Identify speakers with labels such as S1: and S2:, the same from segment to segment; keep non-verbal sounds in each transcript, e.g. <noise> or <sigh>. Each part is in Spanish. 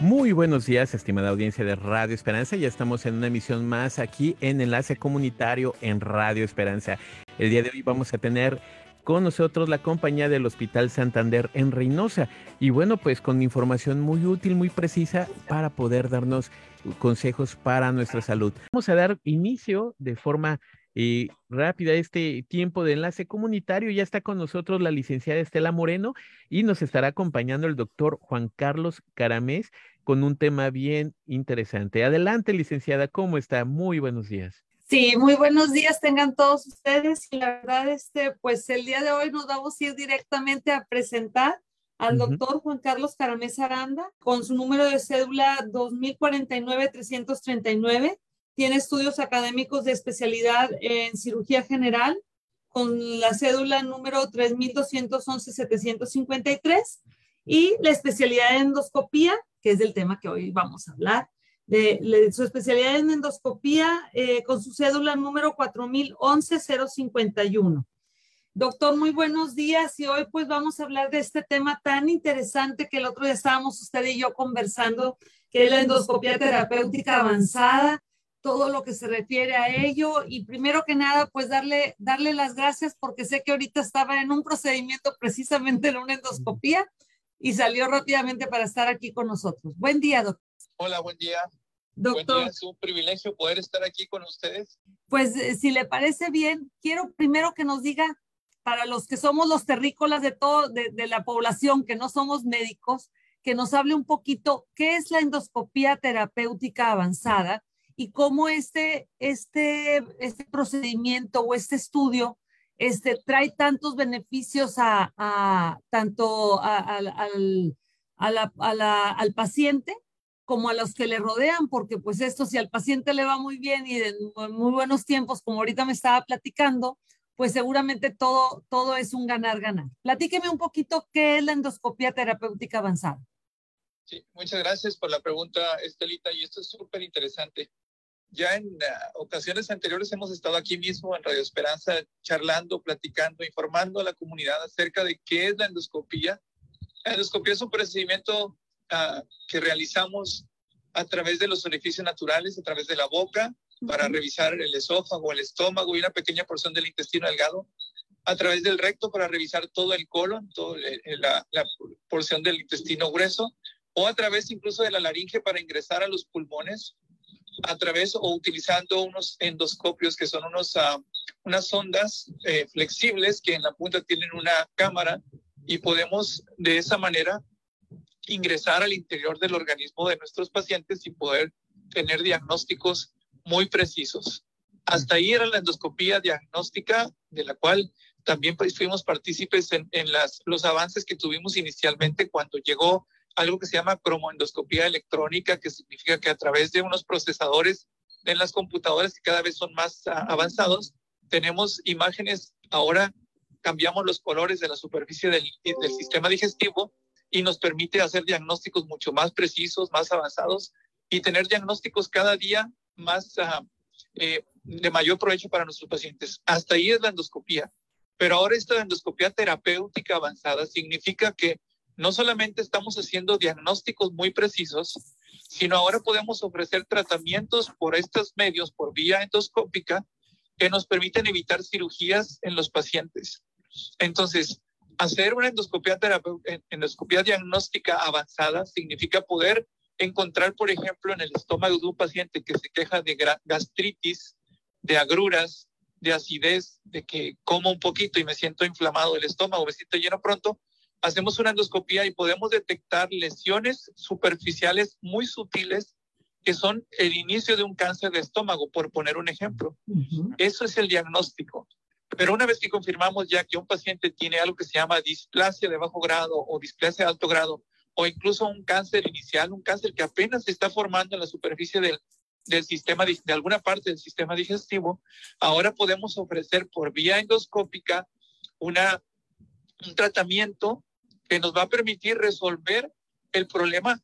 S1: Muy buenos días, estimada audiencia de Radio Esperanza. Ya estamos en una emisión más aquí en Enlace Comunitario en Radio Esperanza. El día de hoy vamos a tener con nosotros la compañía del Hospital Santander en Reynosa. Y bueno, pues con información muy útil, muy precisa para poder darnos consejos para nuestra salud. Vamos a dar inicio de forma eh, rápida este tiempo de enlace comunitario. Ya está con nosotros la licenciada Estela Moreno y nos estará acompañando el doctor Juan Carlos Caramés con un tema bien interesante. Adelante, licenciada, ¿cómo está? Muy buenos días.
S2: Sí, muy buenos días tengan todos ustedes. Y la verdad, este, pues el día de hoy nos vamos a ir directamente a presentar al doctor Juan Carlos Caramés Aranda con su número de cédula 2049-339 tiene estudios académicos de especialidad en cirugía general con la cédula número 3211-753 y la especialidad en endoscopía, que es del tema que hoy vamos a hablar. De, su especialidad en endoscopía eh, con su cédula número 4011-051. Doctor, muy buenos días y hoy pues vamos a hablar de este tema tan interesante que el otro día estábamos usted y yo conversando, que es la endoscopía terapéutica avanzada todo lo que se refiere a ello y primero que nada, pues darle, darle las gracias porque sé que ahorita estaba en un procedimiento precisamente en una endoscopía y salió rápidamente para estar aquí con nosotros. Buen día, doctor.
S3: Hola, buen día. Doctor. es un privilegio poder estar aquí con ustedes.
S2: Pues eh, si le parece bien, quiero primero que nos diga, para los que somos los terrícolas de todo, de, de la población, que no somos médicos, que nos hable un poquito qué es la endoscopía terapéutica avanzada y cómo este, este, este procedimiento o este estudio este, trae tantos beneficios a, a tanto al, al paciente como a los que le rodean, porque pues esto si al paciente le va muy bien y en muy buenos tiempos, como ahorita me estaba platicando, pues seguramente todo, todo es un ganar-ganar. Platíqueme un poquito qué es la endoscopía terapéutica avanzada.
S3: Sí, muchas gracias por la pregunta, Estelita, y esto es súper interesante. Ya en ah, ocasiones anteriores hemos estado aquí mismo en Radio Esperanza charlando, platicando, informando a la comunidad acerca de qué es la endoscopía. La endoscopía es un procedimiento ah, que realizamos a través de los orificios naturales, a través de la boca, para revisar el esófago, el estómago y una pequeña porción del intestino delgado, a través del recto para revisar todo el colon, toda la, la porción del intestino grueso, o a través incluso de la laringe para ingresar a los pulmones a través o utilizando unos endoscopios que son unos, ah, unas sondas eh, flexibles que en la punta tienen una cámara y podemos de esa manera ingresar al interior del organismo de nuestros pacientes y poder tener diagnósticos muy precisos. Hasta ahí era la endoscopía diagnóstica, de la cual también pues, fuimos partícipes en, en las, los avances que tuvimos inicialmente cuando llegó algo que se llama cromoendoscopía electrónica, que significa que a través de unos procesadores en las computadoras que cada vez son más ah, avanzados, tenemos imágenes, ahora cambiamos los colores de la superficie del, sistema digestivo y nos permite hacer diagnósticos mucho más precisos, más avanzados y tener diagnósticos cada día más uh, eh, de mayor provecho para nuestros pacientes. Hasta ahí es la endoscopía. Pero ahora esta endoscopía terapéutica avanzada significa que no solamente estamos haciendo diagnósticos muy precisos, sino ahora podemos ofrecer tratamientos por estos medios, por vía endoscópica, que nos permiten evitar cirugías en los pacientes. Entonces, hacer una endoscopía, endoscopía diagnóstica avanzada significa poder encontrar, por ejemplo, en el estómago de un paciente que se queja de gastritis, de agruras, de acidez, de que como un poquito y me siento inflamado el estómago, me siento lleno pronto, hacemos una endoscopía y podemos detectar lesiones superficiales muy sutiles que son el inicio de un cáncer de estómago, por poner un ejemplo. Eso es el diagnóstico. Pero una vez que confirmamos ya que un paciente tiene algo que se llama displasia de bajo grado o displasia de alto grado, o incluso un cáncer inicial, un cáncer que apenas se está formando en la superficie del, del sistema, de alguna parte del sistema digestivo, ahora podemos ofrecer por vía endoscópica una, un tratamiento que nos va a permitir resolver el problema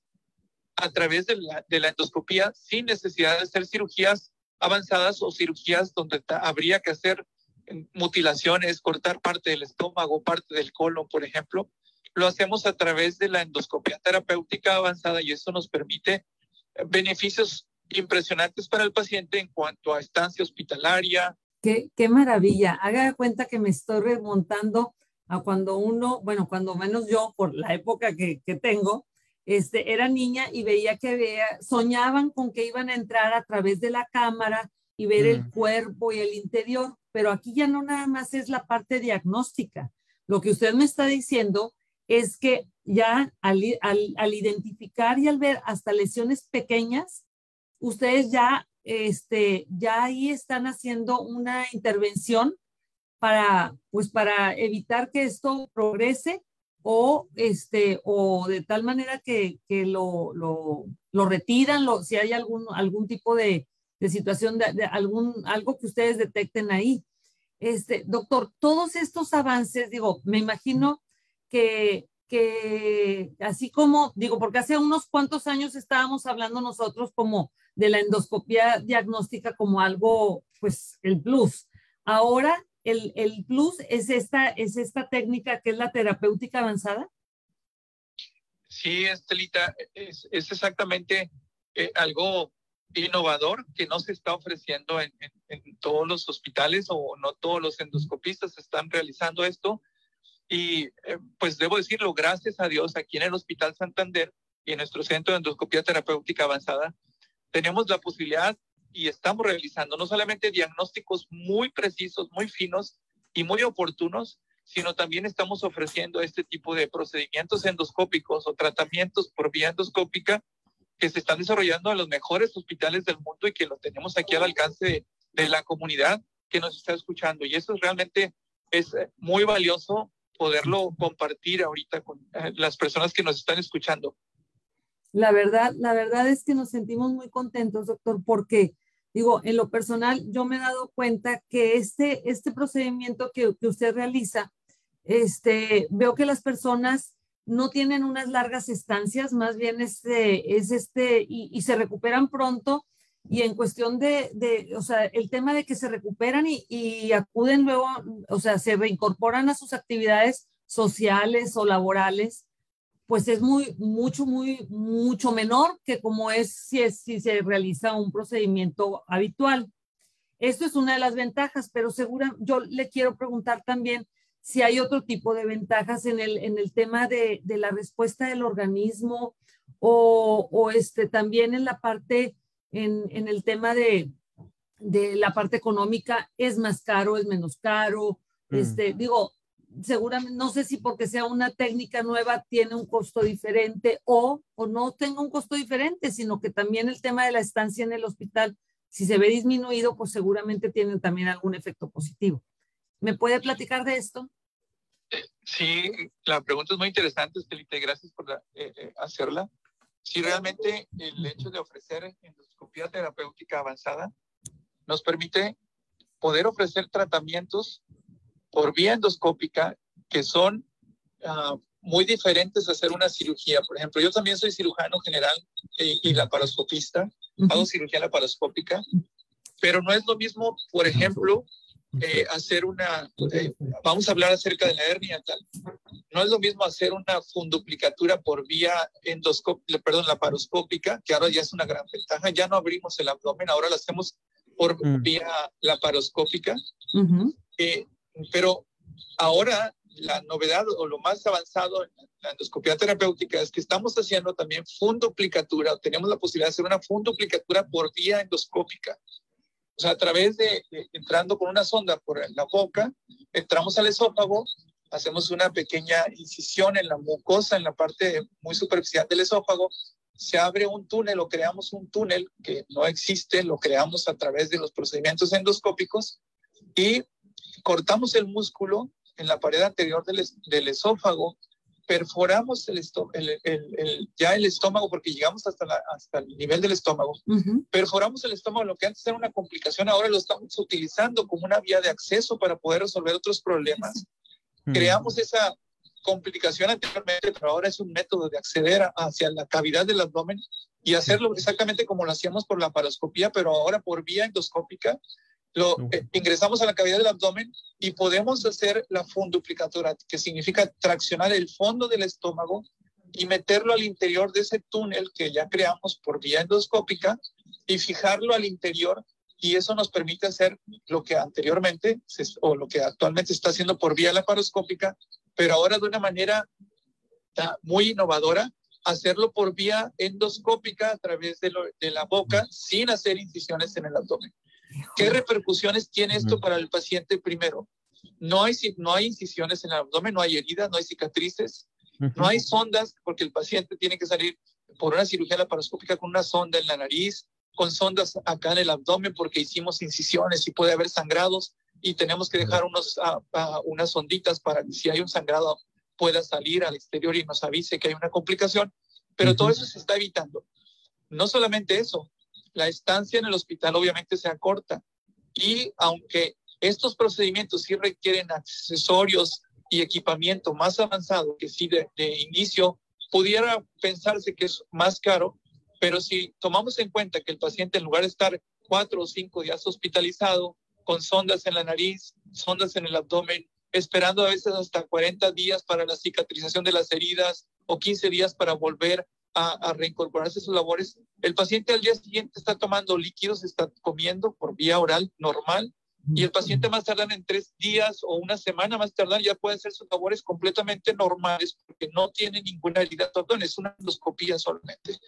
S3: a través de la, de endoscopía sin necesidad de hacer cirugías avanzadas o cirugías donde habría que hacer mutilaciones, cortar parte del estómago, parte del colon, por ejemplo. lo hacemos a través de la endoscopia terapéutica avanzada y eso nos permite beneficios impresionantes para el paciente en cuanto a estancia hospitalaria.
S2: Qué maravilla. Haga cuenta que me estoy remontando a cuando uno, bueno, cuando menos yo, por la época que, que tengo, este, era niña y veía que veía, soñaban con que iban a entrar a través de la cámara y ver el mm. cuerpo y el interior, pero aquí ya no nada más es la parte diagnóstica. Lo que usted me está diciendo es que ya al, al, identificar y al ver hasta lesiones pequeñas, ustedes ya, este, ya ahí están haciendo una intervención para, pues, para evitar que esto progrese o, este, o de tal manera que, que lo, lo, lo, retiran, lo, si hay algún, algún tipo de, de situación, de, algún, algo que ustedes detecten ahí. Este, doctor, todos estos avances, digo, me imagino que, que así como, digo, porque hace unos cuantos años estábamos hablando nosotros como de la endoscopia diagnóstica como algo, pues, el plus. Ahora, el, el plus es esta, es esta técnica que es la terapéutica avanzada.
S3: Sí, Estelita, es, es exactamente eh, algo innovador que no se está ofreciendo en, en, todos los hospitales o no todos los endoscopistas están realizando esto. Y eh, pues debo decirlo, gracias a Dios, aquí en el Hospital Santander y en nuestro centro de endoscopía terapéutica avanzada, tenemos la posibilidad y estamos realizando no solamente diagnósticos muy precisos, muy finos y muy oportunos, sino también estamos ofreciendo este tipo de procedimientos endoscópicos o tratamientos por vía endoscópica que se están desarrollando en los mejores hospitales del mundo y que lo tenemos aquí al alcance de, de la comunidad que nos está escuchando. Y eso realmente es eh, muy valioso poderlo compartir ahorita con eh, las personas que nos están escuchando.
S2: La verdad, la verdad es que nos sentimos muy contentos, doctor, porque digo, en lo personal, yo me he dado cuenta que este, este procedimiento que, que usted realiza, este, veo que las personas no tienen unas largas estancias, más bien este, es este, y, y se recuperan pronto y en cuestión de, de, o sea, el tema de que se recuperan y, y, acuden luego, o sea, se reincorporan a sus actividades sociales o laborales, pues es muy, mucho, muy, mucho menor que como es si, es, si se realiza un procedimiento habitual. Esto es una de las ventajas, pero segura, yo le quiero preguntar también si hay otro tipo de ventajas en el, en el tema de, de la respuesta del organismo o, o este, también en la parte en, el tema de, la parte económica, es más caro, es menos caro. Mm. Este, digo, seguramente, no sé si porque sea una técnica nueva tiene un costo diferente o, o no tenga un costo diferente, sino que también el tema de la estancia en el hospital, si se ve disminuido, pues seguramente tiene también algún efecto positivo. ¿Me puede platicar de esto?
S3: Eh, sí, la pregunta es muy interesante, Estelita, gracias por eh, eh, hacerla si realmente el hecho de ofrecer endoscopía terapéutica avanzada nos permite poder ofrecer tratamientos por vía endoscópica que son uh, muy diferentes a hacer una cirugía. Por ejemplo, yo también soy cirujano general y, y laparoscopista, uh -huh. hago cirugía laparoscópica, pero no es lo mismo, por ejemplo, eh, hacer una, eh, vamos a hablar acerca de la hernia tal. No es lo mismo hacer una funduplicatura por vía endoscópica, perdón, laparoscópica, que ahora ya es una gran ventaja. Ya no abrimos el abdomen, ahora lo hacemos por mm. vía laparoscópica. Uh -huh. eh, pero ahora la novedad o lo más avanzado en la endoscopia terapéutica es que estamos haciendo también funduplicatura, tenemos la posibilidad de hacer una funduplicatura por vía endoscópica. O sea, a través de, de, entrando con una sonda por la boca, entramos al esófago, hacemos una pequeña incisión en la mucosa, en la parte muy superficial del esófago, se abre un túnel o creamos un túnel que no existe, lo creamos a través de los procedimientos endoscópicos y cortamos el músculo en la pared anterior del, del esófago perforamos el, el, el, ya el estómago porque llegamos hasta, la, hasta el nivel del estómago, uh -huh. perforamos el estómago, lo que antes era una complicación, ahora lo estamos utilizando como una vía de acceso para poder resolver otros problemas. Uh -huh. Creamos esa complicación anteriormente, pero ahora es un método de acceder a, hacia la cavidad del abdomen y hacerlo exactamente como lo hacíamos por la paroscopía, pero ahora por vía endoscópica, Lo eh, ingresamos a la cavidad del abdomen y podemos hacer la funduplicatura, que significa traccionar el fondo del estómago y meterlo al interior de ese túnel que ya creamos por vía endoscópica y fijarlo al interior y eso nos permite hacer lo que anteriormente o lo que actualmente se está haciendo por vía laparoscópica, pero ahora de una manera ah, muy innovadora, hacerlo por vía endoscópica a través de, de la boca sin hacer incisiones en el abdomen. ¿Qué repercusiones tiene esto para el paciente? Primero, no hay, no hay incisiones en el abdomen, no hay heridas, no hay cicatrices, no hay sondas, porque el paciente tiene que salir por una cirugía laparoscópica con una sonda en la nariz, con sondas acá en el abdomen, porque hicimos incisiones y puede haber sangrados y tenemos que dejar unos, unas sonditas para que si hay un sangrado pueda salir al exterior y nos avise que hay una complicación. Pero todo eso se está evitando. No solamente eso, la estancia en el hospital obviamente se acorta. Y aunque estos procedimientos sí requieren accesorios y equipamiento más avanzado que si de, inicio pudiera pensarse que es más caro, pero si tomamos en cuenta que el paciente en lugar de estar cuatro o cinco días hospitalizado con sondas en la nariz, sondas en el abdomen, esperando a veces hasta 40 días para la cicatrización de las heridas o 15 días para volver a, reincorporarse a sus labores. El paciente al día siguiente está tomando líquidos, está comiendo por vía oral normal y el paciente más tardar en tres días o una semana más tardar ya puede hacer sus labores completamente normales porque no tiene ninguna herida es una endoscopía solamente.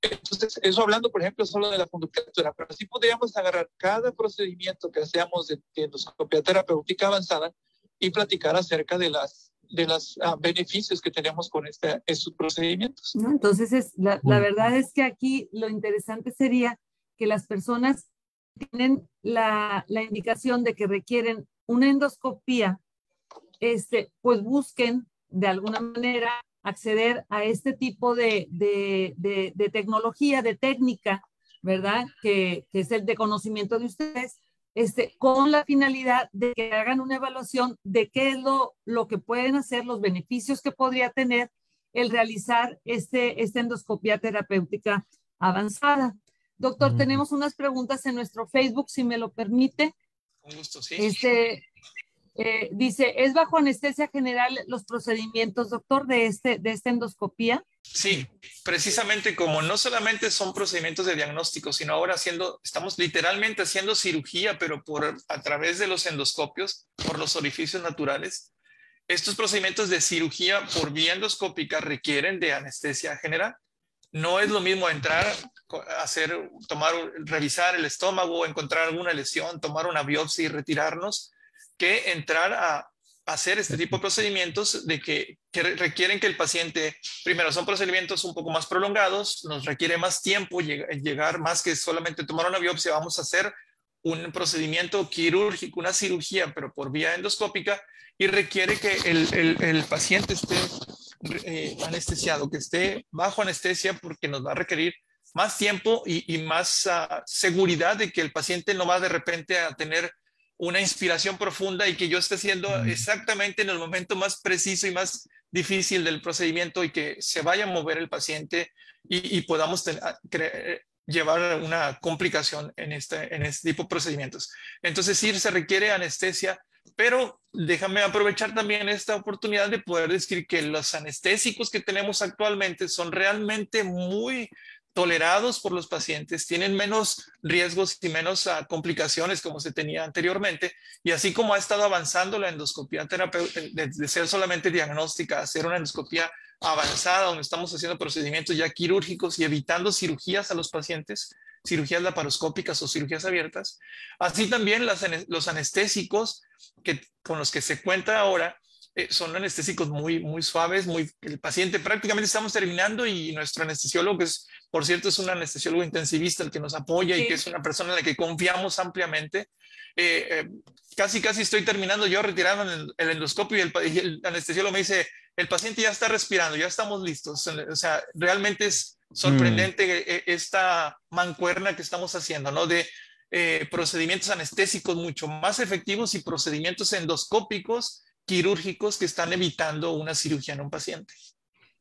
S3: Entonces, eso hablando, por ejemplo, solo de la conductora, pero así podríamos agarrar cada procedimiento que hacemos de endoscopia terapéutica avanzada y platicar acerca de las de los ah, beneficios que tenemos con este, estos procedimientos.
S2: ¿No? Entonces, es, la, la, verdad es que aquí lo interesante sería que las personas tienen la, la indicación de que requieren una endoscopía, este, pues busquen de alguna manera acceder a este tipo de, de, de, de tecnología, de técnica, ¿verdad? Que, que, es el de conocimiento de ustedes, este, con la finalidad de que hagan una evaluación de qué es lo, lo que pueden hacer, los beneficios que podría tener el realizar este, esta endoscopia terapéutica avanzada. Doctor, tenemos unas preguntas en nuestro Facebook, si me lo permite.
S3: Un gusto, sí.
S2: Este, eh, dice, ¿es bajo anestesia general los procedimientos, doctor, de, este, de esta endoscopía?
S4: Sí, precisamente como no solamente son procedimientos de diagnóstico, sino ahora haciendo, estamos literalmente haciendo cirugía, pero por, a través de los endoscopios, por los orificios naturales. Estos procedimientos de cirugía por vía endoscópica requieren de anestesia general. No es lo mismo entrar, hacer, tomar, revisar el estómago, encontrar alguna lesión, tomar una biopsia y retirarnos, que entrar a hacer este tipo de procedimientos de que, requieren que el paciente, primero, son procedimientos un poco más prolongados, nos requiere más tiempo llegar, más que solamente tomar una biopsia, vamos a hacer un procedimiento quirúrgico, una cirugía, pero por vía endoscópica, y requiere que el, paciente esté eh, anestesiado, que esté bajo anestesia, porque nos va a requerir más tiempo y, más ah, seguridad de que el paciente no va de repente a tener una inspiración profunda y que yo esté haciendo exactamente en el momento más preciso y más difícil del procedimiento y que se vaya a mover el paciente y, podamos llevar una complicación en este, en este tipo de procedimientos. Entonces sí se requiere anestesia, pero déjame aprovechar también esta oportunidad de poder decir que los anestésicos que tenemos actualmente son realmente muy tolerados por los pacientes, tienen menos riesgos y menos ah, complicaciones como se tenía anteriormente. Y así como ha estado avanzando la endoscopía terapéutica, de, ser solamente diagnóstica a ser una endoscopía avanzada, donde estamos haciendo procedimientos ya quirúrgicos y evitando cirugías a los pacientes, cirugías laparoscópicas o cirugías abiertas. Así también los anestésicos que, con los que se cuenta ahora eh, son anestésicos muy, muy suaves, muy, el paciente prácticamente estamos terminando y nuestro anestesiólogo, que es, por cierto, es un anestesiólogo intensivista el que nos apoya y que es una persona en la que confiamos ampliamente. Eh, eh, casi, casi estoy terminando yo retirando el, el endoscopio y el, y el, anestesiólogo me dice, el paciente ya está respirando, ya estamos listos. O sea, realmente es sorprendente mm. esta mancuerna que estamos haciendo, ¿no? De procedimientos anestésicos mucho más efectivos y procedimientos endoscópicos quirúrgicos que están evitando una cirugía en un paciente.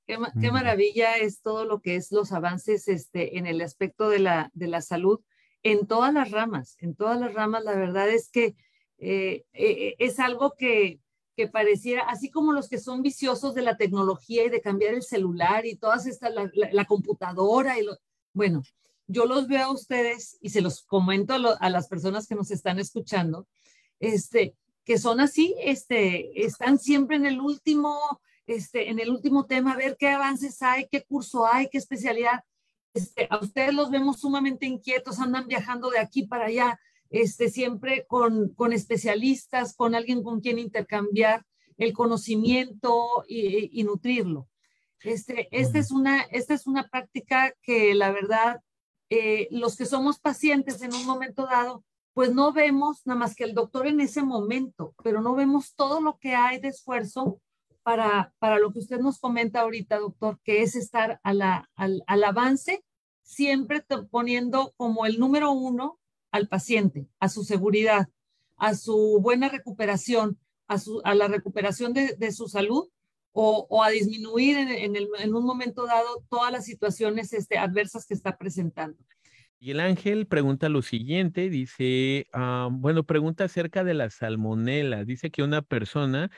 S2: Qué, maravilla es todo lo que es los avances este, en el aspecto de la, de la salud. en todas las ramas, en todas las ramas, la verdad es que eh, eh, es algo que, que pareciera, así como los que son viciosos de la tecnología y de cambiar el celular y todas estas, la, computadora y lo, bueno, yo los veo a ustedes y se los comento a, las personas que nos están escuchando, este, que son así, este, están siempre en el último, este, en el último tema, a ver qué avances hay, qué curso hay, qué especialidad. Este, a ustedes los vemos sumamente inquietos, andan viajando de aquí para allá, este, siempre con, con especialistas, con alguien con quien intercambiar el conocimiento y, nutrirlo. Este, esta, es una, esta es una práctica que la verdad, eh, los que somos pacientes en un momento dado, pues no vemos nada más que el doctor en ese momento, pero no vemos todo lo que hay de esfuerzo para, para lo que usted nos comenta ahorita, doctor, que es estar a al, al avance, siempre poniendo como el número uno al paciente, a su seguridad, a su buena recuperación, a, su, a la recuperación de, de su salud o, o, a disminuir en, en, un momento dado todas las situaciones este, adversas que está presentando.
S1: Y el ángel pregunta lo siguiente, dice, uh, bueno, pregunta acerca de la salmonela. Dice que una persona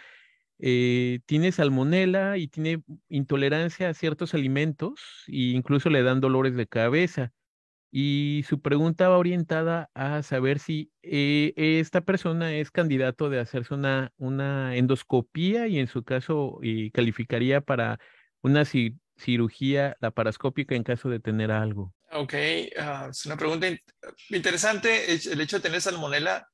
S1: eh, tiene salmonela y tiene intolerancia a ciertos alimentos e incluso le dan dolores de cabeza y su pregunta va orientada a saber si eh, esta persona es candidato de hacerse una, una endoscopía y en su caso eh, calificaría para una cirugía laparoscópica en caso de tener algo.
S4: Ok, ah, es una pregunta interesante. El hecho de tener salmonela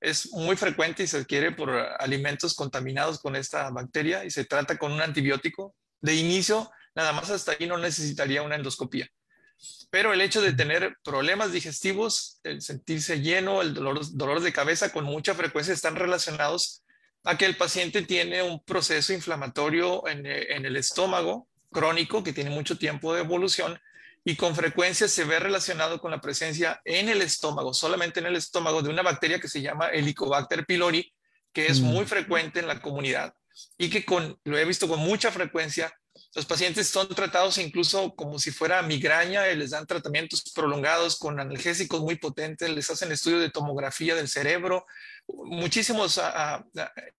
S4: es muy frecuente y se adquiere por alimentos contaminados con esta bacteria y se trata con un antibiótico. De inicio, nada más hasta ahí no necesitaría una endoscopía. Pero el hecho de tener problemas digestivos, el sentirse lleno, el dolor, dolor de cabeza con mucha frecuencia están relacionados a que el paciente tiene un proceso inflamatorio en, en el estómago crónico que tiene mucho tiempo de evolución y con frecuencia se ve relacionado con la presencia en el estómago, solamente en el estómago, de una bacteria que se llama Helicobacter pylori, que es muy mm. frecuente en la comunidad y que con, lo he visto con mucha frecuencia los pacientes son tratados incluso como si fuera migraña, les dan tratamientos prolongados con analgésicos muy potentes, les hacen estudios de tomografía del cerebro, muchísimos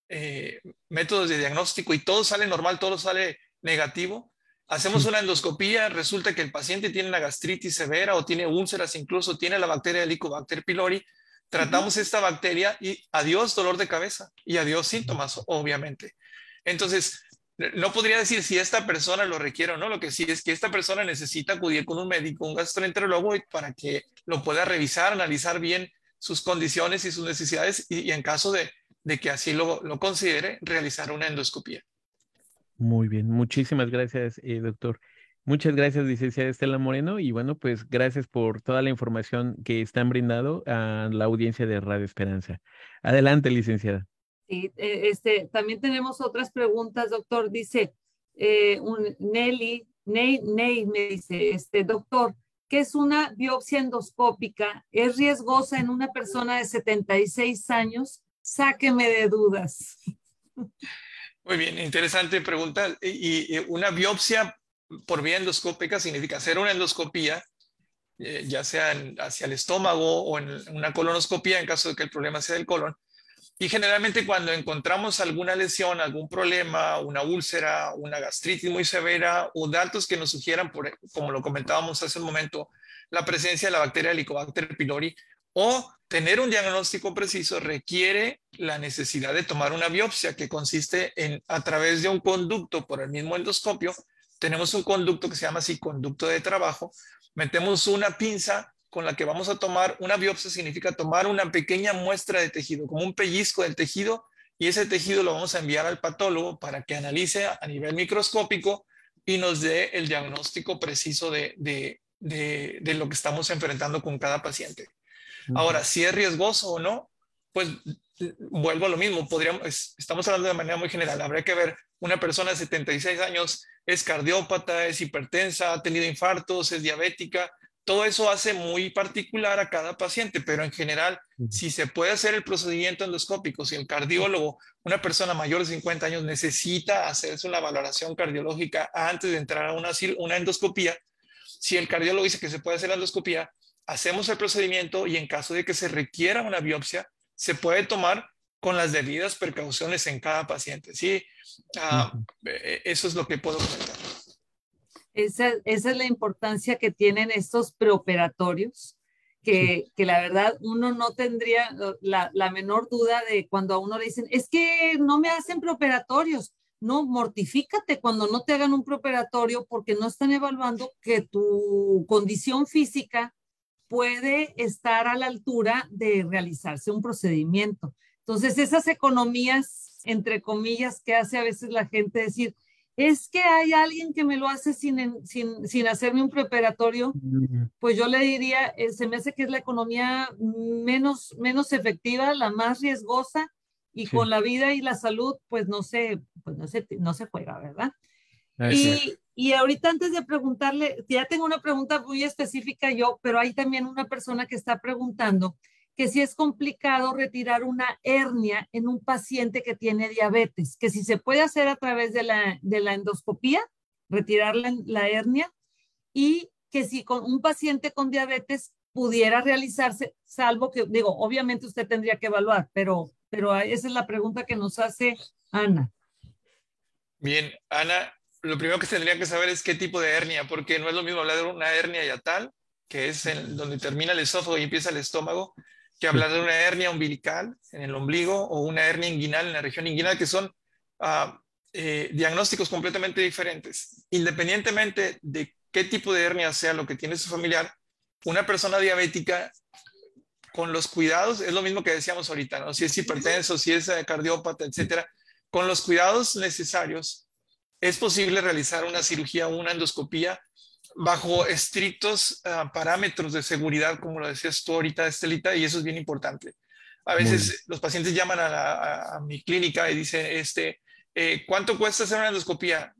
S4: eh, métodos de diagnóstico y todo sale normal, todo sale negativo. Hacemos una endoscopía, resulta que el paciente tiene una gastritis severa o tiene úlceras, incluso tiene la bacteria Helicobacter pylori. Tratamos esta bacteria y adiós dolor de cabeza y adiós síntomas, obviamente. Entonces, no podría decir si esta persona lo requiere o no, lo que sí es que esta persona necesita acudir con un médico, un gastroenterólogo, para que lo pueda revisar, analizar bien sus condiciones y sus necesidades y, en caso de, que así lo, considere, realizar una endoscopía.
S1: Muy bien, muchísimas gracias, eh, doctor. Muchas gracias, licenciada Estela Moreno, y bueno, pues gracias por toda la información que están brindando a la audiencia de Radio Esperanza. Adelante, licenciada.
S2: Sí, eh, este, también tenemos otras preguntas, doctor. Dice, eh, un Nelly, Ney, Ney me dice, este, doctor, ¿qué es una biopsia endoscópica? ¿Es riesgosa en una persona de 76 años? Sáqueme de dudas. <laughs>
S4: Muy bien, interesante pregunta. Y, una biopsia por vía endoscópica significa hacer una endoscopía, eh, ya sea hacia el estómago o en una colonoscopía en caso de que el problema sea del colon y generalmente cuando encontramos alguna lesión, algún problema, una úlcera, una gastritis muy severa o datos que nos sugieran, por, como lo comentábamos hace un momento, la presencia de la bacteria Helicobacter pylori o tener un diagnóstico preciso requiere la necesidad de tomar una biopsia que consiste en a través de un conducto por el mismo endoscopio. Tenemos un conducto que se llama así conducto de trabajo. Metemos una pinza con la que vamos a tomar una biopsia significa tomar una pequeña muestra de tejido, como un pellizco del tejido, y ese tejido lo vamos a enviar al patólogo para que analice a nivel microscópico y nos dé el diagnóstico preciso de, de, lo que estamos enfrentando con cada paciente. Ahora, si es riesgoso o no, pues vuelvo a lo mismo, podríamos, estamos hablando de manera muy general, habría que ver una persona de 76 años, es cardiópata, es hipertensa, ha tenido infartos, es diabética, todo eso hace muy particular a cada paciente, pero en general, si se puede hacer el procedimiento endoscópico, si el cardiólogo, una persona mayor de 50 años, necesita hacerse una valoración cardiológica antes de entrar a una, una endoscopía, si el cardiólogo dice que se puede hacer la endoscopía, hacemos el procedimiento y en caso de que se requiera una biopsia, se puede tomar con las debidas precauciones en cada paciente. Sí, ah, eh, eso es lo que puedo comentar.
S2: Esa, esa, es la importancia que tienen estos preoperatorios, que, que la verdad uno no tendría la, la, menor duda de cuando a uno le dicen, es que no me hacen preoperatorios. No, mortifícate cuando no te hagan un preoperatorio porque no están evaluando que tu condición física puede estar a la altura de realizarse un procedimiento. Entonces, esas economías, entre comillas, que hace a veces la gente decir, es que hay alguien que me lo hace sin, sin, sin hacerme un preparatorio, pues yo le diría, eh, se me hace que es la economía menos, menos efectiva, la más riesgosa, y con la vida y la salud, pues no se, pues no se, no se juega, ¿verdad? Y, y, ahorita antes de preguntarle, ya tengo una pregunta muy específica yo, pero hay también una persona que está preguntando que si es complicado retirar una hernia en un paciente que tiene diabetes, que si se puede hacer a través de la, de la endoscopía, retirar la, la hernia, y que si con un paciente con diabetes pudiera realizarse, salvo que, digo, obviamente usted tendría que evaluar, pero pero esa es la pregunta que nos hace Ana.
S4: Bien, Ana, lo primero que tendría que saber es qué tipo de hernia, porque no es lo mismo hablar de una hernia yatal, que es en donde termina el esófago y empieza el estómago, que hablar de una hernia umbilical en el ombligo o una hernia inguinal en la región inguinal, que son uh, eh, diagnósticos completamente diferentes. Independientemente de qué tipo de hernia sea lo que tiene su familiar, una persona diabética con los cuidados, es lo mismo que decíamos ahorita, ¿no? Si es hipertenso, si es eh, cardiópata, etcétera, con los cuidados necesarios, es posible realizar una cirugía o una endoscopía bajo estrictos ah, parámetros de seguridad, como lo decías tú ahorita, Estelita, y eso es bien importante. A veces los pacientes llaman a, mi clínica y dicen, este, eh, ¿cuánto cuesta hacer una endoscopía?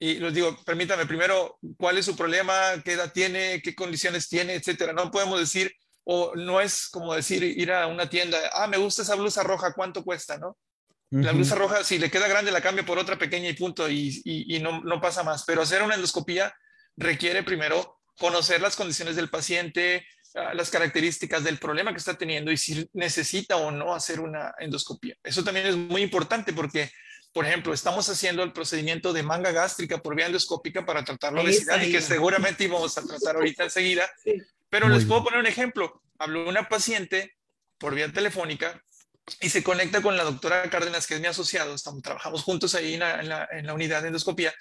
S4: Y les digo, permítame primero, ¿cuál es su problema? ¿Qué edad tiene? ¿Qué condiciones tiene? Etcétera. No podemos decir, o no es como decir ir a una tienda, ah, me gusta esa blusa roja, ¿cuánto cuesta, no? La blusa roja, si le queda grande, la cambio por otra pequeña y punto, y, y, no, no, pasa más. Pero hacer una endoscopía requiere primero conocer las condiciones del paciente, ah, las características del problema que está teniendo y si necesita o no hacer una endoscopía. Eso también es muy importante porque, por ejemplo, estamos haciendo el procedimiento de manga gástrica por vía endoscópica para tratar la obesidad y que seguramente íbamos a tratar ahorita enseguida. Sí. Pero les puedo poner un ejemplo. Habló una paciente por vía telefónica y se conecta con la doctora Cárdenas, que es mi asociado. Estamos, trabajamos juntos ahí en la, en la, unidad de endoscopía.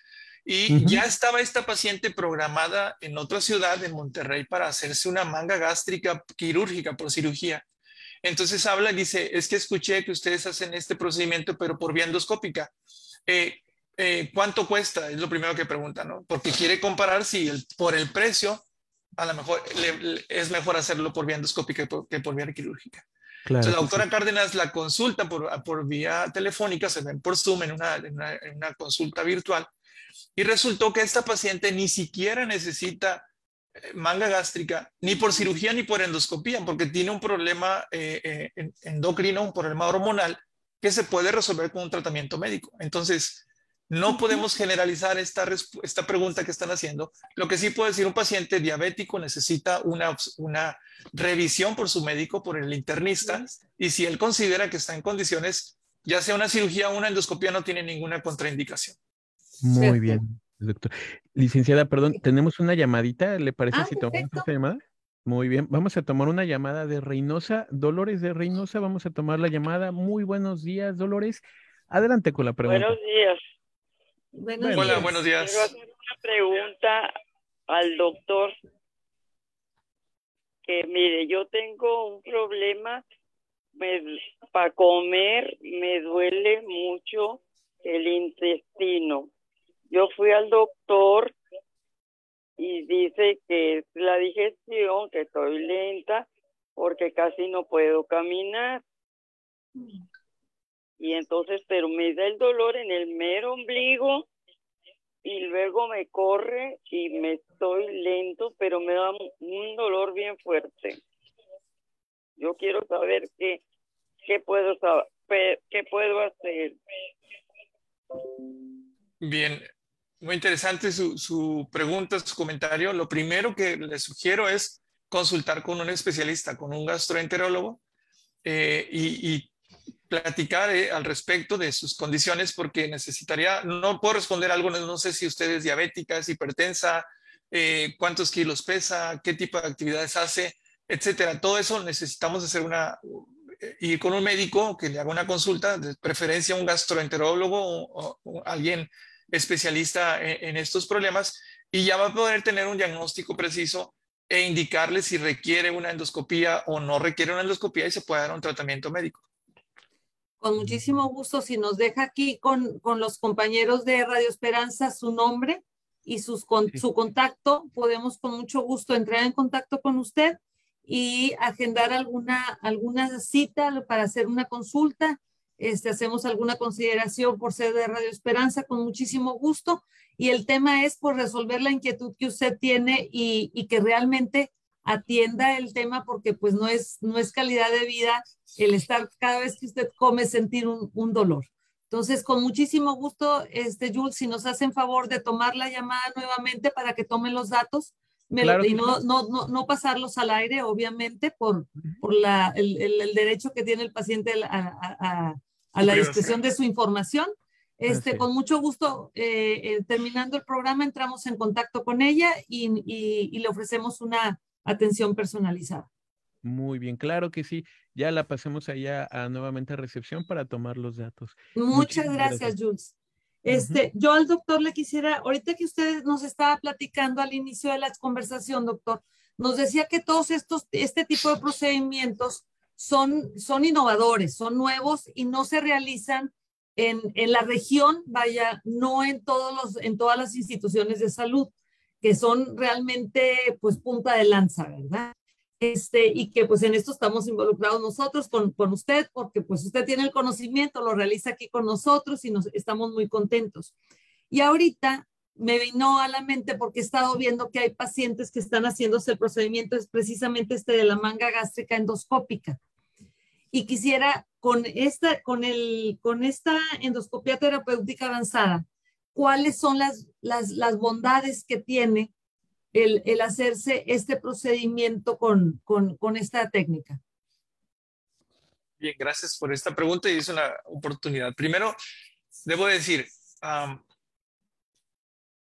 S4: Y ya estaba esta paciente programada en otra ciudad, en Monterrey, para hacerse una manga gástrica quirúrgica por cirugía. Entonces habla y dice, es que escuché que ustedes hacen este procedimiento, pero por vía endoscópica. Eh, eh, ¿Cuánto cuesta? Es lo primero que pregunta, ¿no? Porque quiere comparar si el, por el precio a lo mejor es mejor hacerlo por vía endoscópica que por, vía quirúrgica. Entonces, la doctora Cárdenas la consulta por, por, vía telefónica, se ven por Zoom en una, en una, consulta virtual, y resultó que esta paciente ni siquiera necesita eh, manga gástrica, ni por cirugía ni por endoscopía, porque tiene un problema eh, eh, endocrino, un problema hormonal que se puede resolver con un tratamiento médico. Entonces, no podemos generalizar esta, esta pregunta que están haciendo. Lo que sí puedo decir, un paciente diabético necesita una, una revisión por su médico, por el internista, y si él considera que está en condiciones, ya sea una cirugía o una endoscopía, no tiene ninguna contraindicación.
S1: Muy bien, doctor. Licenciada, perdón, tenemos una llamadita, ¿le parece ah, si tomamos esta llamada? Muy bien, vamos a tomar una llamada de Reynosa. Dolores de Reynosa, vamos a tomar la llamada. Muy buenos días, Dolores. Adelante con la pregunta.
S5: Buenos días.
S4: Hola, buenos días.
S5: Quiero hacer una pregunta al doctor. Que mire, yo tengo un problema para comer, me duele mucho el intestino. Yo fui al doctor y dice que es la digestión, que estoy lenta porque casi no puedo caminar. Y entonces, pero me da el dolor en el mero ombligo y luego me corre y me estoy lento, pero me da un dolor bien fuerte. Yo quiero saber qué, qué puedo saber, qué puedo hacer.
S4: Bien, muy interesante su, su, pregunta, su comentario. Lo primero que le sugiero es consultar con un especialista, con un gastroenterólogo eh, y, y, platicar eh, al respecto de sus condiciones porque necesitaría, no puedo responder algo, no sé si usted es diabética, es hipertensa, eh, cuántos kilos pesa, qué tipo de actividades hace, etcétera. Todo eso necesitamos hacer una, ir con un médico que le haga una consulta, de preferencia un gastroenterólogo o, alguien especialista en, estos problemas, y ya va a poder tener un diagnóstico preciso e indicarle si requiere una endoscopía o no requiere una endoscopía y se puede dar un tratamiento médico.
S2: Con muchísimo gusto, si nos deja aquí con, con los compañeros de Radio Esperanza su nombre y sus, con, su contacto, podemos con mucho gusto entrar en contacto con usted y agendar alguna, alguna cita para hacer una consulta. Este, hacemos alguna consideración por ser de Radio Esperanza con muchísimo gusto. Y el tema es por resolver la inquietud que usted tiene y, y que realmente atienda el tema porque pues no es, no es calidad de vida el estar cada vez que usted come sentir un, un dolor. Entonces, con muchísimo gusto, este, Jules, si nos hacen favor de tomar la llamada nuevamente para que tomen los datos, y no, no, no, no, pasarlos al aire, obviamente, por, por la, el, el, derecho que tiene el paciente a, a, a la discreción de su información. Este, con mucho gusto, eh, eh, terminando el programa, entramos en contacto con ella y, y, y, le ofrecemos una atención personalizada.
S1: Muy bien, claro que sí. Ya la pasemos allá a nuevamente a recepción para tomar los datos.
S2: Muchas gracias, gracias, Jules. Este, Yo al doctor le quisiera, ahorita que usted nos estaba platicando al inicio de la conversación, doctor, nos decía que todos estos, este tipo de procedimientos son, son innovadores, son nuevos y no se realizan en, en la región, vaya, no en, todos los, en todas las instituciones de salud, que son realmente pues punta de lanza, ¿verdad? este, y que pues en esto estamos involucrados nosotros con, con usted, porque pues usted tiene el conocimiento, lo realiza aquí con nosotros y nos estamos muy contentos. Y ahorita me vino a la mente porque he estado viendo que hay pacientes que están haciéndose el procedimiento, es precisamente este de la manga gástrica endoscópica. Y quisiera con esta, con el, con esta endoscopia terapéutica avanzada, ¿cuáles son las, las, las bondades que tiene el, el hacerse este procedimiento con, con, con, esta técnica?
S4: Bien, gracias por esta pregunta y es una oportunidad. Primero, debo decir, um,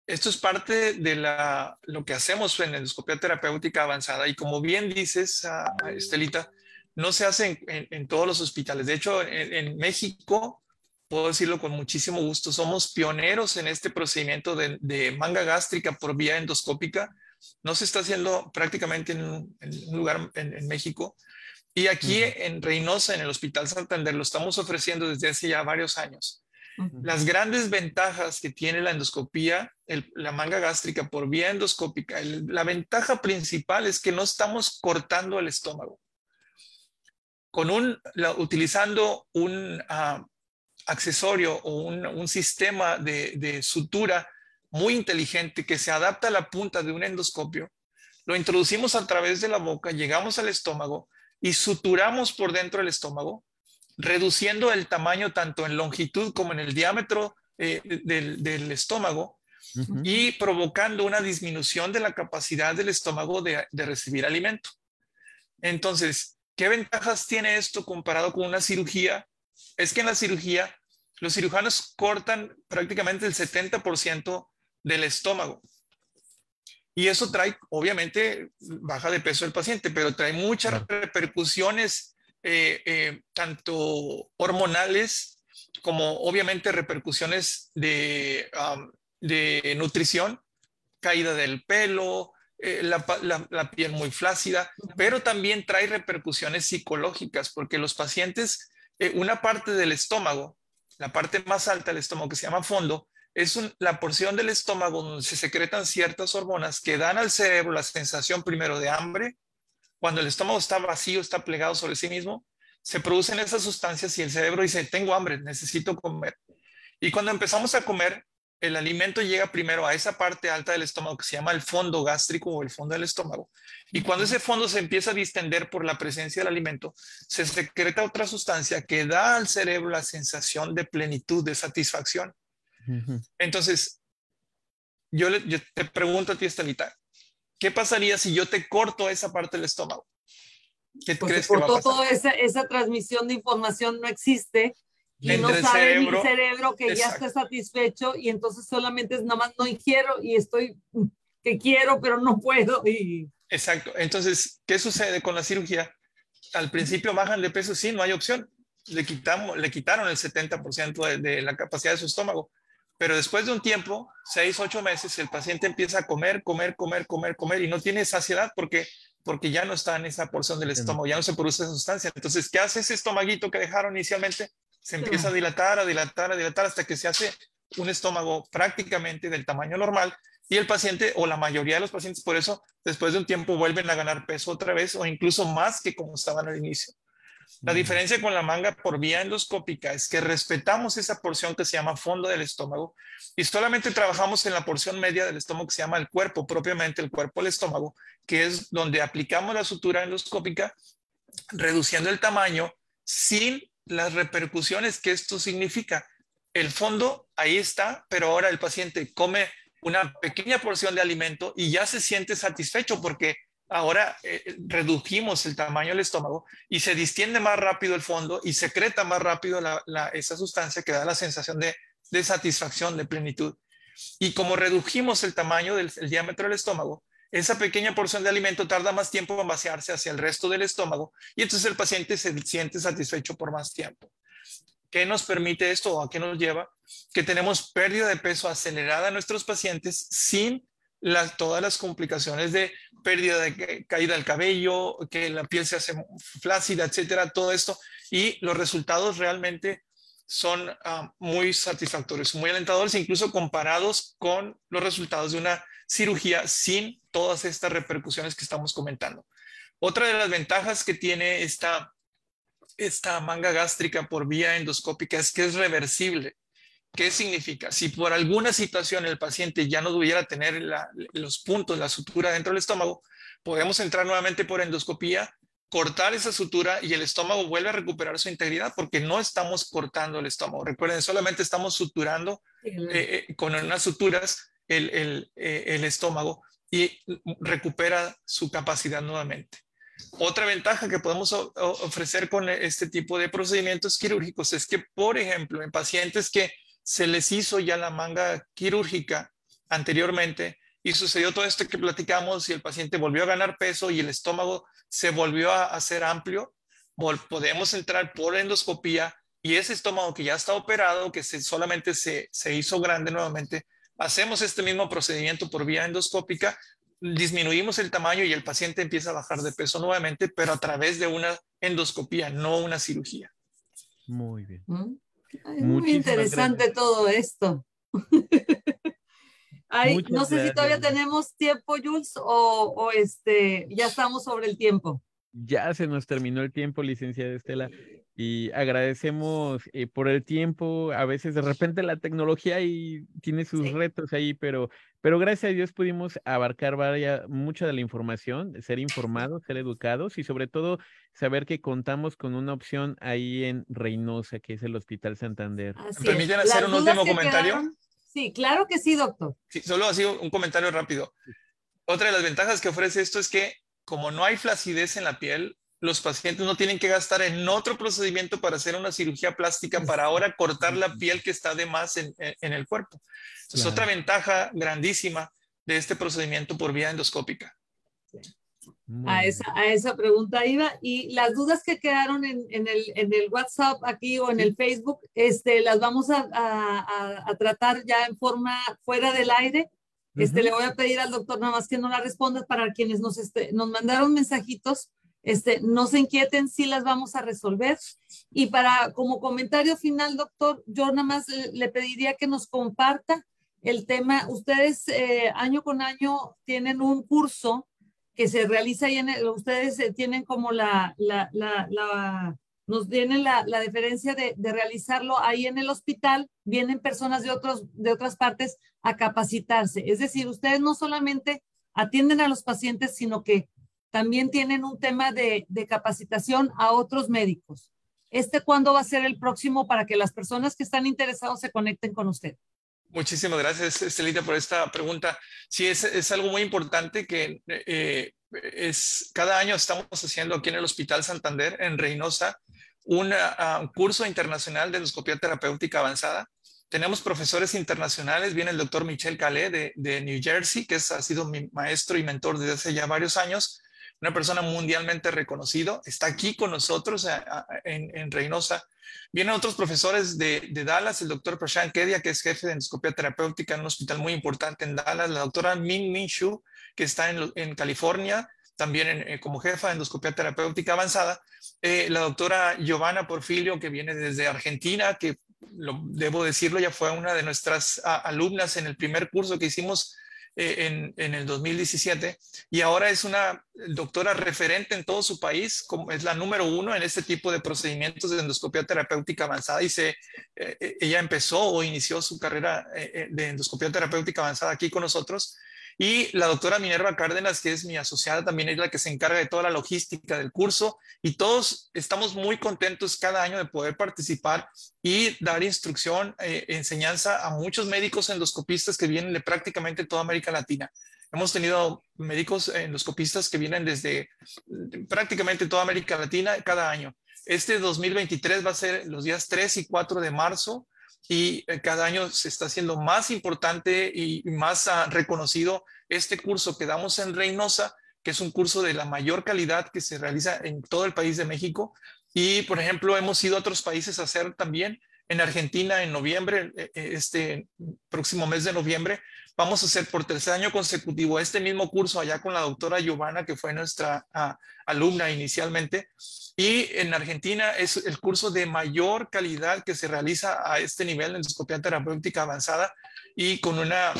S4: esto es parte de la, lo que hacemos en endoscopia terapéutica avanzada y como bien dices, uh, Estelita, no se hace en, en, todos los hospitales. De hecho, en, en México puedo decirlo con muchísimo gusto, somos pioneros en este procedimiento de, de manga gástrica por vía endoscópica. No se está haciendo prácticamente en un, lugar en, en, México. Y aquí uh -huh. en Reynosa, en el Hospital Santander, lo estamos ofreciendo desde hace ya varios años. Uh -huh. Las grandes ventajas que tiene la endoscopía, el, la manga gástrica por vía endoscópica, el, la ventaja principal es que no estamos cortando el estómago. Con un, la, utilizando un, uh, accesorio o un, un sistema de, de, sutura muy inteligente que se adapta a la punta de un endoscopio, lo introducimos a través de la boca, llegamos al estómago y suturamos por dentro del estómago, reduciendo el tamaño tanto en longitud como en el diámetro eh, del, del, estómago uh -huh. y provocando una disminución de la capacidad del estómago de, de recibir alimento. Entonces, ¿qué ventajas tiene esto comparado con una cirugía es que en la cirugía los cirujanos cortan prácticamente el 70% del estómago. Y eso trae, obviamente, baja de peso del paciente, pero trae muchas repercusiones, eh, eh, tanto hormonales como obviamente repercusiones de, um, de nutrición, caída del pelo, eh, la, la, la, piel muy flácida, pero también trae repercusiones psicológicas, porque los pacientes una parte del estómago, la parte más alta del estómago que se llama fondo, es la porción del estómago donde se secretan ciertas hormonas que dan al cerebro la sensación primero de hambre. Cuando el estómago está vacío, está plegado sobre sí mismo, se producen esas sustancias y el cerebro dice, tengo hambre, necesito comer. Y cuando empezamos a comer, el alimento llega primero a esa parte alta del estómago que se llama el fondo gástrico o el fondo del estómago. Y cuando ese fondo se empieza a distender por la presencia del alimento, se secreta otra sustancia que da al cerebro la sensación de plenitud, de satisfacción. Entonces, yo, te pregunto a ti, Estelita, ¿qué pasaría si yo te corto esa parte del estómago?
S2: ¿Qué pues crees que va a pasar? toda esa, esa transmisión de información no existe y no sabe cerebro, mi cerebro. que ya está satisfecho y entonces solamente es nada más no quiero y estoy que quiero pero no puedo y
S4: exacto. Entonces qué sucede con la cirugía al principio bajan de peso sí no hay opción. Le quitamos le quitaron el 70% de, de la capacidad de su estómago. Pero después de un tiempo, seis, ocho meses, el paciente empieza a comer, comer, comer, comer, comer y no tiene saciedad porque, porque ya no está en esa porción del estómago, ya no se produce esa sustancia. Entonces, ¿qué hace ese estomaguito que dejaron inicialmente? Se empieza a dilatar, a dilatar, a dilatar hasta que se hace un estómago prácticamente del tamaño normal y el paciente o la mayoría de los pacientes por eso después de un tiempo vuelven a ganar peso otra vez o incluso más que como estaban al inicio. La diferencia con la manga por vía endoscópica es que respetamos esa porción que se llama fondo del estómago y solamente trabajamos en la porción media del estómago que se llama el cuerpo, propiamente el cuerpo del estómago, que es donde aplicamos la sutura endoscópica, reduciendo el tamaño sin las repercusiones que esto significa. El fondo ahí está, pero ahora el paciente come una pequeña porción de alimento y ya se siente satisfecho porque ahora eh, redujimos el tamaño del estómago y se distiende más rápido el fondo y secreta más rápido esa sustancia que da la sensación de, satisfacción, de plenitud. Y como redujimos el tamaño del diámetro del estómago, esa pequeña porción de alimento tarda más tiempo en vaciarse hacia el resto del estómago y entonces el paciente se siente satisfecho por más tiempo. ¿Qué nos permite esto a qué nos lleva? Que tenemos pérdida de peso acelerada en nuestros pacientes sin todas las complicaciones de pérdida de caída del cabello, que la piel se hace flácida, etcétera, todo esto. Y los resultados realmente son ah, muy satisfactorios, muy alentadores, incluso comparados con los resultados de una cirugía sin todas estas repercusiones que estamos comentando. Otra de las ventajas que tiene esta, esta manga gástrica por vía endoscópica es que es reversible. ¿Qué significa? Si por alguna situación el paciente ya no tuviera tener los puntos, la sutura dentro del estómago, podemos entrar nuevamente por endoscopía, cortar esa sutura y el estómago vuelve a recuperar su integridad porque no estamos cortando el estómago. Recuerden, solamente estamos suturando eh, eh, con unas suturas el, eh, el estómago y recupera su capacidad nuevamente. Otra ventaja que podemos ofrecer con este tipo de procedimientos quirúrgicos es que, por ejemplo, en pacientes que se les hizo ya la manga quirúrgica anteriormente y sucedió todo esto que platicamos y el paciente volvió a ganar peso y el estómago se volvió a hacer amplio, podemos entrar por endoscopía y ese estómago que ya está operado, que solamente se hizo grande nuevamente, hacemos este mismo procedimiento por vía endoscópica, disminuimos el tamaño y el paciente empieza a bajar de peso nuevamente, pero a través de una endoscopía, no una cirugía.
S1: Muy bien.
S2: ¿Mm? muy interesante todo esto. <laughs> no sé si todavía tenemos tiempo, Jules, o, o, este, ya estamos sobre el tiempo.
S1: Ya se nos terminó el tiempo, licenciada Estela y agradecemos eh, por el tiempo. A veces de repente la tecnología y tiene sus retos ahí, pero, pero gracias a Dios pudimos abarcar varias, mucha de la información, ser informados, ser educados y sobre todo saber que contamos con una opción ahí en Reynosa, que es el Hospital Santander.
S4: ¿Me permiten hacer un último comentario?
S2: sí, claro que sí, doctor.
S4: Sí, solo así un comentario rápido. Otra de las ventajas que ofrece esto es que como no hay flacidez en la piel, los pacientes no tienen que gastar en otro procedimiento para hacer una cirugía plástica para ahora cortar la piel que está de más en, el cuerpo. Es otra ventaja grandísima de este procedimiento por vía endoscópica.
S2: A esa, a esa pregunta iba. Y las dudas que quedaron en, el, en el WhatsApp aquí o en el Facebook, este, las vamos a, a, tratar ya en forma fuera del aire. Este, Le voy a pedir al doctor nada más que no la responda para quienes nos, este, nos mandaron mensajitos este, no se inquieten, sí las vamos a resolver. Y para, como comentario final, doctor, yo nada más le, pediría que nos comparta el tema. Ustedes eh, año con año tienen un curso que se realiza ahí en el, ustedes eh, tienen como la, la, la, nos tienen la, la diferencia de, de, realizarlo ahí en el hospital, vienen personas de, otros, de otras partes a capacitarse. Es decir, ustedes no solamente atienden a los pacientes, sino que también tienen un tema de, capacitación a otros médicos. ¿Este cuándo va a ser el próximo para que las personas que están interesados se conecten con usted?
S4: Muchísimas gracias, Estelita, por esta pregunta. Sí, es, es algo muy importante que eh, es, cada año estamos haciendo aquí en el Hospital Santander, en Reynosa, un curso internacional de endoscopía terapéutica avanzada. Tenemos profesores internacionales, viene el doctor Michel Calais de, de New Jersey, que es, ha sido mi maestro y mentor desde hace ya varios años, una persona mundialmente reconocido, está aquí con nosotros en, en Reynosa. Vienen otros profesores de, de, Dallas, el doctor Prashant Kedia, que es jefe de endoscopia terapéutica en un hospital muy importante en Dallas, la doctora Min Min Shu, que está en, en California, también eh, como jefa de endoscopia terapéutica avanzada, eh, la doctora Giovanna Porfilio, que viene desde Argentina, que lo, debo decirlo, ya fue una de nuestras alumnas en el primer curso que hicimos en, en, el 2017 y ahora es una doctora referente en todo su país, como es la número uno en este tipo de procedimientos de endoscopia terapéutica avanzada y se, ella empezó o inició su carrera de endoscopia terapéutica avanzada aquí con nosotros y la doctora Minerva Cárdenas, que es mi asociada, también es la que se encarga de toda la logística del curso. Y todos estamos muy contentos cada año de poder participar y dar instrucción, eh, enseñanza a muchos médicos endoscopistas que vienen de prácticamente toda América Latina. Hemos tenido médicos endoscopistas que vienen desde prácticamente toda América Latina cada año. Este 2023 va a ser los días 3 y 4 de marzo y eh, cada año se está haciendo más importante y más uh, reconocido este curso que damos en Reynosa, que es un curso de la mayor calidad que se realiza en todo el país de México. Y, por ejemplo, hemos ido a otros países a hacer también. En Argentina, en noviembre, eh, eh, este próximo mes de noviembre, vamos a hacer por tercer año consecutivo este mismo curso allá con la doctora Giovanna, que fue nuestra uh, alumna inicialmente. Y en Argentina es el curso de mayor calidad que se realiza a este nivel de endoscopia terapéutica avanzada y con una...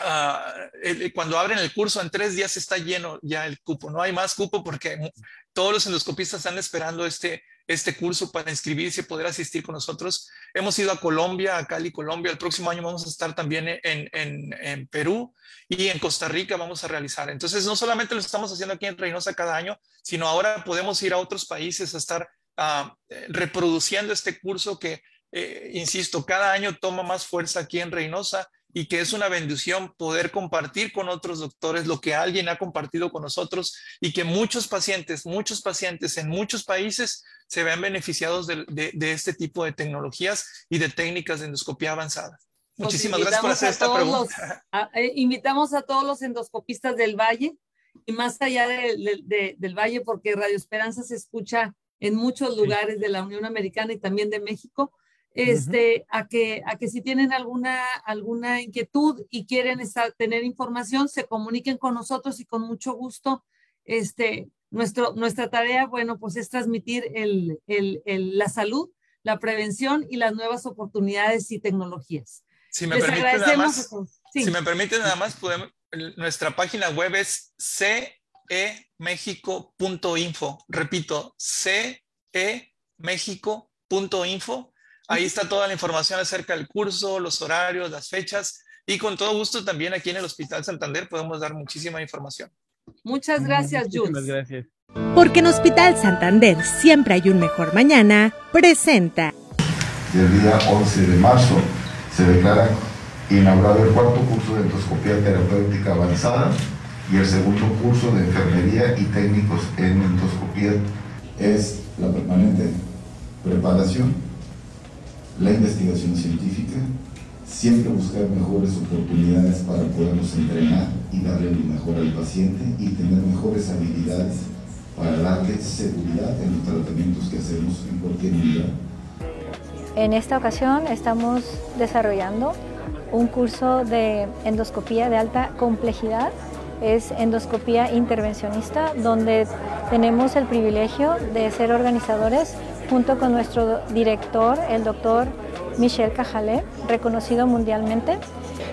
S4: Uh, cuando abren el curso en tres días está lleno ya el cupo, no hay más cupo porque todos los endoscopistas están esperando este, este curso para inscribirse y poder asistir con nosotros. Hemos ido a Colombia, a Cali, Colombia. El próximo año vamos a estar también en, Perú y en Costa Rica vamos a realizar. Entonces, no solamente lo estamos haciendo aquí en Reynosa cada año, sino ahora podemos ir a otros países a estar uh, reproduciendo este curso que, eh, insisto, cada año toma más fuerza aquí en Reynosa y que es una bendición poder compartir con otros doctores lo que alguien ha compartido con nosotros y que muchos pacientes, muchos pacientes en muchos países se vean beneficiados de, de, de este tipo de tecnologías y de técnicas de endoscopía avanzada. Muchísimas gracias por hacer esta pregunta.
S2: Los, a, eh, invitamos a todos los endoscopistas del Valle y más allá de, de, del Valle, porque Radio Esperanza se escucha en muchos lugares de la Unión Americana y también de México este, uh -huh. a, que, a que si tienen alguna, alguna inquietud y quieren estar, tener información, se comuniquen con nosotros y con mucho gusto. Este, nuestro, nuestra tarea, bueno, pues es transmitir el, el, el, la salud, la prevención y las nuevas oportunidades y tecnologías.
S4: Si me permiten nada más, sí. si me permiten nada más, podemos, nuestra página web es cemexico.info. Repito, cemexico.info Ahí está toda la información acerca del curso, los horarios, las fechas y con todo gusto también aquí en el Hospital Santander podemos dar muchísima información.
S2: Muchas gracias, Jules.
S1: Muchas gracias.
S6: Porque en Hospital Santander siempre hay un mejor mañana, presenta.
S7: El día 11 de marzo se declara inaugurado el cuarto curso de endoscopía terapéutica avanzada y el segundo curso de enfermería y técnicos en endoscopía. Es la permanente preparación la investigación científica, siempre buscar mejores oportunidades para podernos entrenar y darle lo mejor al paciente y tener mejores habilidades para darle seguridad en los tratamientos que hacemos en cualquier unidad.
S8: En esta ocasión estamos desarrollando un curso de endoscopía de alta complejidad, es endoscopía intervencionista, donde tenemos el privilegio de ser organizadores junto con nuestro director, el doctor Michel Cajalé, reconocido mundialmente.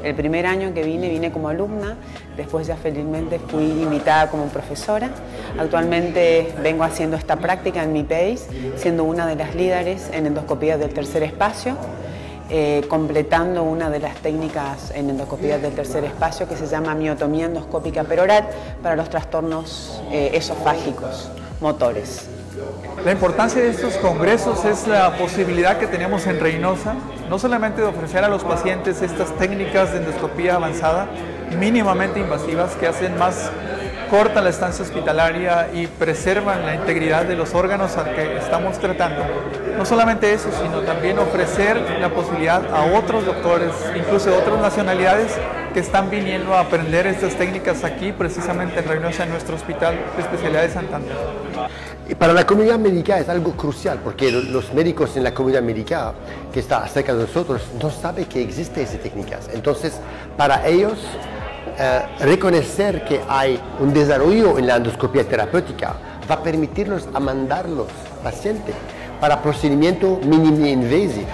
S9: El primer año que vine, vine como alumna, después ya felizmente fui invitada como profesora. Actualmente vengo haciendo esta práctica en mi país, siendo una de las líderes en endoscopía del tercer espacio, eh, completando una de las técnicas en endoscopía del tercer espacio que se llama miotomía endoscópica peroral para los trastornos eh, esofágicos motores.
S10: La importancia de estos congresos es la posibilidad que tenemos en Reynosa, no solamente de ofrecer a los pacientes estas técnicas de endoscopía avanzada, mínimamente invasivas, que hacen más corta la estancia hospitalaria y preservan la integridad de los órganos al que estamos tratando. No solamente eso, sino también ofrecer la posibilidad a otros doctores, incluso de otras nacionalidades, que están viniendo a aprender estas técnicas aquí, precisamente en Reynosa, en nuestro Hospital de Especialidad de Santander.
S11: Y para la comunidad médica es algo crucial, porque los médicos en la comunidad médica que está cerca de nosotros no saben que existen esas técnicas. Entonces, para ellos, eh, reconocer que hay un desarrollo en la endoscopia terapéutica va a permitirnos a mandar los pacientes para procedimiento mínimo invasivo.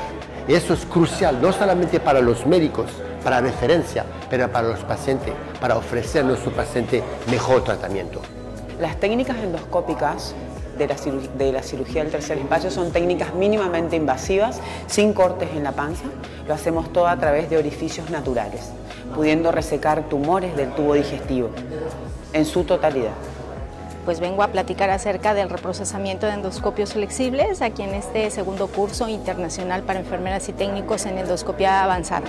S11: Eso es crucial, no solamente para los médicos, para referencia, pero para los pacientes, para ofrecer a nuestro paciente mejor tratamiento.
S9: Las técnicas endoscópicas de la, de la, cirugía del tercer espacio son técnicas mínimamente invasivas, sin cortes en la panza. Lo hacemos todo a través de orificios naturales pudiendo resecar tumores del tubo digestivo en su totalidad.
S12: Pues vengo a platicar acerca del reprocesamiento de endoscopios flexibles aquí en este segundo curso internacional para enfermeras y técnicos en endoscopia avanzada.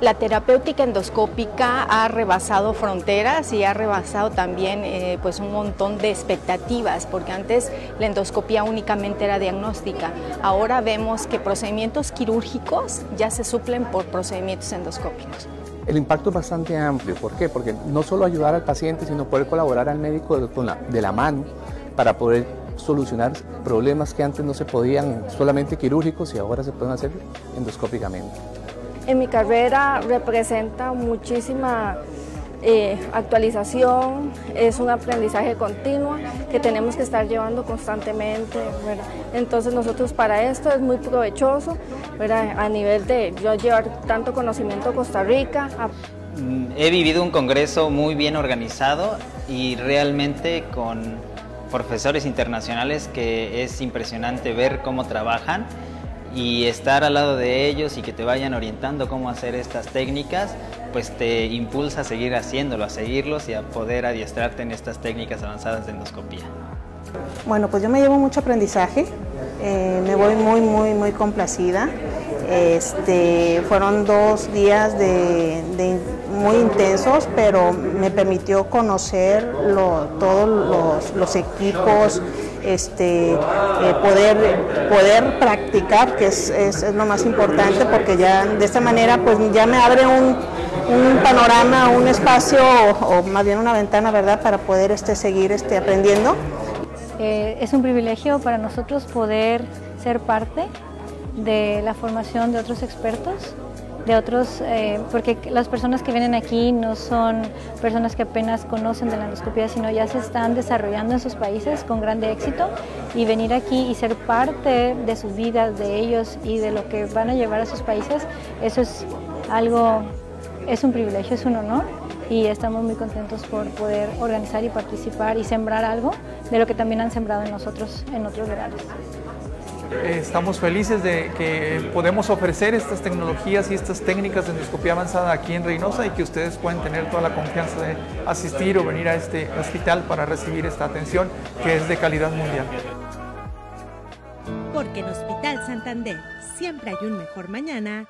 S12: La terapéutica endoscópica ha rebasado fronteras y ha rebasado también eh, pues un montón de expectativas, porque antes la endoscopía únicamente era diagnóstica. Ahora vemos que procedimientos quirúrgicos ya se suplen por procedimientos endoscópicos.
S13: El impacto es bastante amplio. ¿Por qué? Porque no solo ayudar al paciente, sino poder colaborar al médico de la, mano para poder solucionar problemas que antes no se podían solamente quirúrgicos y ahora se pueden hacer endoscópicamente.
S14: En mi carrera representa muchísima eh, actualización, es un aprendizaje continuo que tenemos que estar llevando constantemente. Entonces nosotros para esto es muy provechoso a nivel de yo llevar tanto conocimiento a Costa Rica.
S15: Mm, he vivido un congreso muy bien organizado y realmente con profesores internacionales que es impresionante ver cómo trabajan y estar al lado de ellos y que te vayan orientando cómo hacer estas técnicas, pues te impulsa a seguir haciéndolo, a seguirlos y a poder adiestrarte en estas técnicas avanzadas de endoscopía.
S16: Bueno, pues yo me llevo mucho aprendizaje, eh, me voy muy, muy, muy complacida. Este, fueron dos días de, muy intensos, pero me permitió conocer todos los equipos, este, eh, poder, poder practicar, que es, es, lo más importante, porque ya de esta manera pues ya me abre un, un panorama, un espacio o, más bien una ventana, ¿verdad?, para poder este, seguir este, aprendiendo.
S8: Eh, es un privilegio para nosotros poder ser parte de la formación de otros expertos de otros, eh, porque las personas que vienen aquí no son personas que apenas conocen de la endoscopía, sino ya se están desarrollando en sus países con grande éxito y venir aquí y ser parte de sus vidas, de ellos y de lo que van a llevar a sus países, eso es algo, es un privilegio, es un honor y estamos muy contentos por poder organizar y participar y sembrar algo de lo que también han sembrado en nosotros en otros lugares.
S10: Eh, estamos felices de que podemos ofrecer estas tecnologías y estas técnicas de endoscopía avanzada aquí en Reynosa y que ustedes pueden tener toda la confianza de asistir o venir a este hospital para recibir esta atención que es de calidad mundial.
S6: Porque en Hospital Santander siempre hay un mejor mañana.